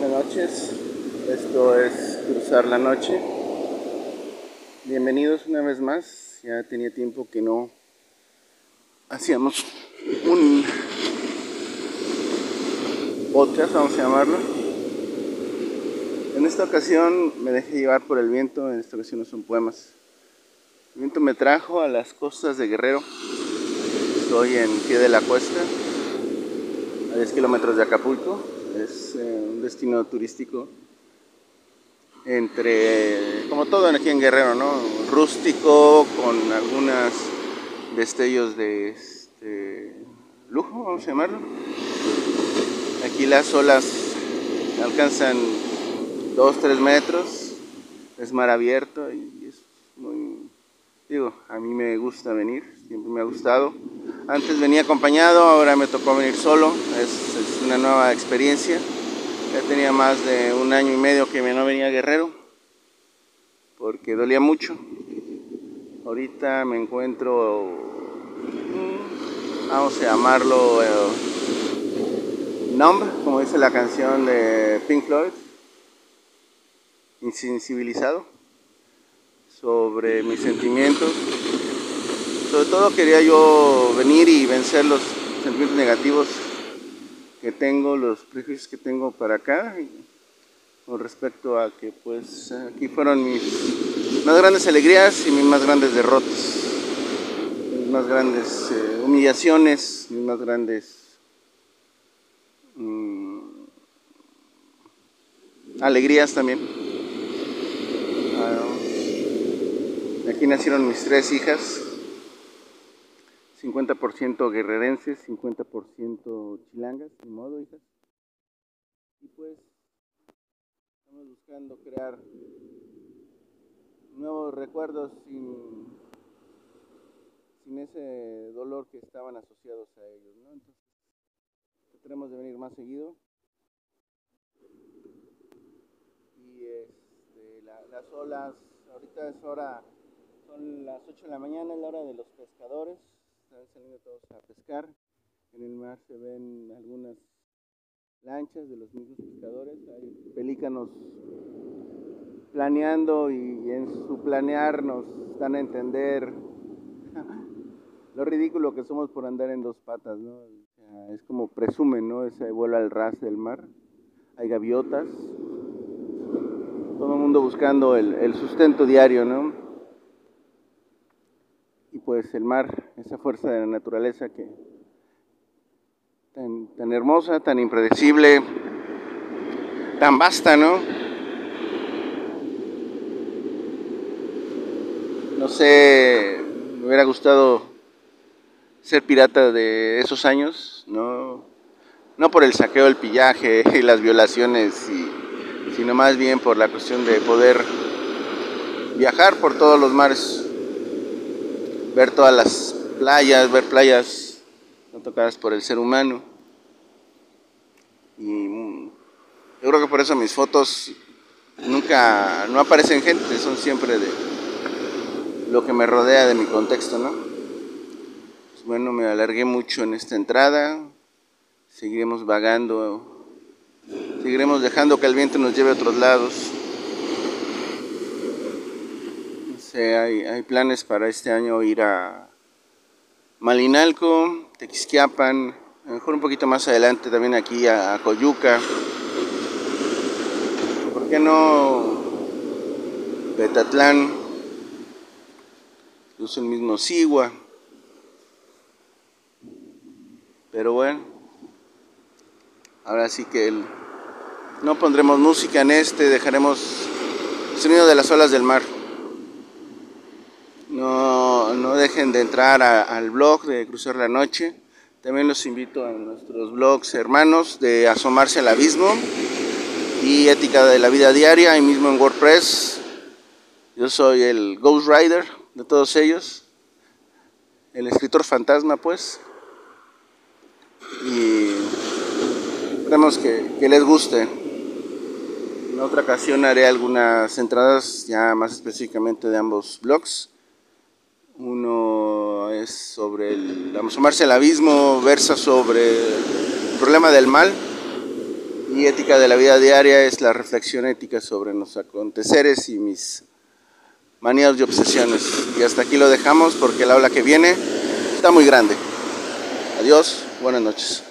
Buenas noches, esto es Cruzar la Noche. Bienvenidos una vez más, ya tenía tiempo que no hacíamos un podcast, vamos a llamarlo. En esta ocasión me dejé llevar por el viento, en esta ocasión no son poemas. El viento me trajo a las costas de Guerrero, estoy en pie de la cuesta, a 10 kilómetros de Acapulco, es eh, un destino turístico entre, como todo aquí en Guerrero, ¿no? Rústico, con algunos destellos de este, lujo, vamos a llamarlo. Aquí las olas alcanzan 2-3 metros, es mar abierto y es muy, digo, a mí me gusta venir, siempre me ha gustado. Antes venía acompañado, ahora me tocó venir solo, es, una nueva experiencia. Ya tenía más de un año y medio que no venía Guerrero porque dolía mucho. Ahorita me encuentro, mm, vamos a llamarlo, eh, como dice la canción de Pink Floyd, insensibilizado sobre mis sentimientos. Sobre todo quería yo venir y vencer los sentimientos negativos que tengo, los prejuicios que tengo para acá, con respecto a que pues aquí fueron mis más grandes alegrías y mis más grandes derrotas, mis más grandes eh, humillaciones, mis más grandes mmm, alegrías también. Uh, aquí nacieron mis tres hijas, 50% guerrerenses, 50% chilangas, de modo, hijas. Y pues estamos buscando crear nuevos recuerdos sin, sin ese dolor que estaban asociados a ellos, ¿no? Entonces, trataremos de venir más seguido. Y este, la, las olas, ahorita es hora, son las 8 de la mañana, es la hora de los pescadores están saliendo todos a pescar. En el mar se ven algunas lanchas de los mismos pescadores, hay pelícanos planeando y en su planear nos dan a entender lo ridículo que somos por andar en dos patas, ¿no? Es como presumen, ¿no? Ese vuelo al ras del mar. Hay gaviotas, todo el mundo buscando el, el sustento diario, ¿no? Pues el mar, esa fuerza de la naturaleza que tan, tan hermosa, tan impredecible, tan vasta, ¿no? No sé, me hubiera gustado ser pirata de esos años, no, no por el saqueo, el pillaje y las violaciones, sino más bien por la cuestión de poder viajar por todos los mares ver todas las playas, ver playas no tocadas por el ser humano. Y mm, yo creo que por eso mis fotos nunca, no aparecen gente, son siempre de lo que me rodea de mi contexto, ¿no? Pues bueno, me alargué mucho en esta entrada, seguiremos vagando, seguiremos dejando que el viento nos lleve a otros lados. Hay, hay, planes para este año ir a Malinalco, lo mejor un poquito más adelante también aquí a, a Coyuca. ¿Por qué no Betatlán? Incluso el mismo Sigua. Pero bueno, ahora sí que el, no pondremos música en este, dejaremos el sonido de las olas del mar. No, no dejen de entrar a, al blog de Cruzar la Noche. También los invito a nuestros blogs hermanos de Asomarse al Abismo y Ética de la Vida Diaria, ahí mismo en WordPress. Yo soy el Ghost Rider de todos ellos, el escritor fantasma, pues. Y esperemos que, que les guste. En otra ocasión haré algunas entradas ya más específicamente de ambos blogs. Uno es sobre el asomarse al abismo, versa sobre el problema del mal. y ética de la vida diaria es la reflexión ética sobre los aconteceres y mis manías y obsesiones. Y hasta aquí lo dejamos porque el aula que viene está muy grande. Adiós, buenas noches.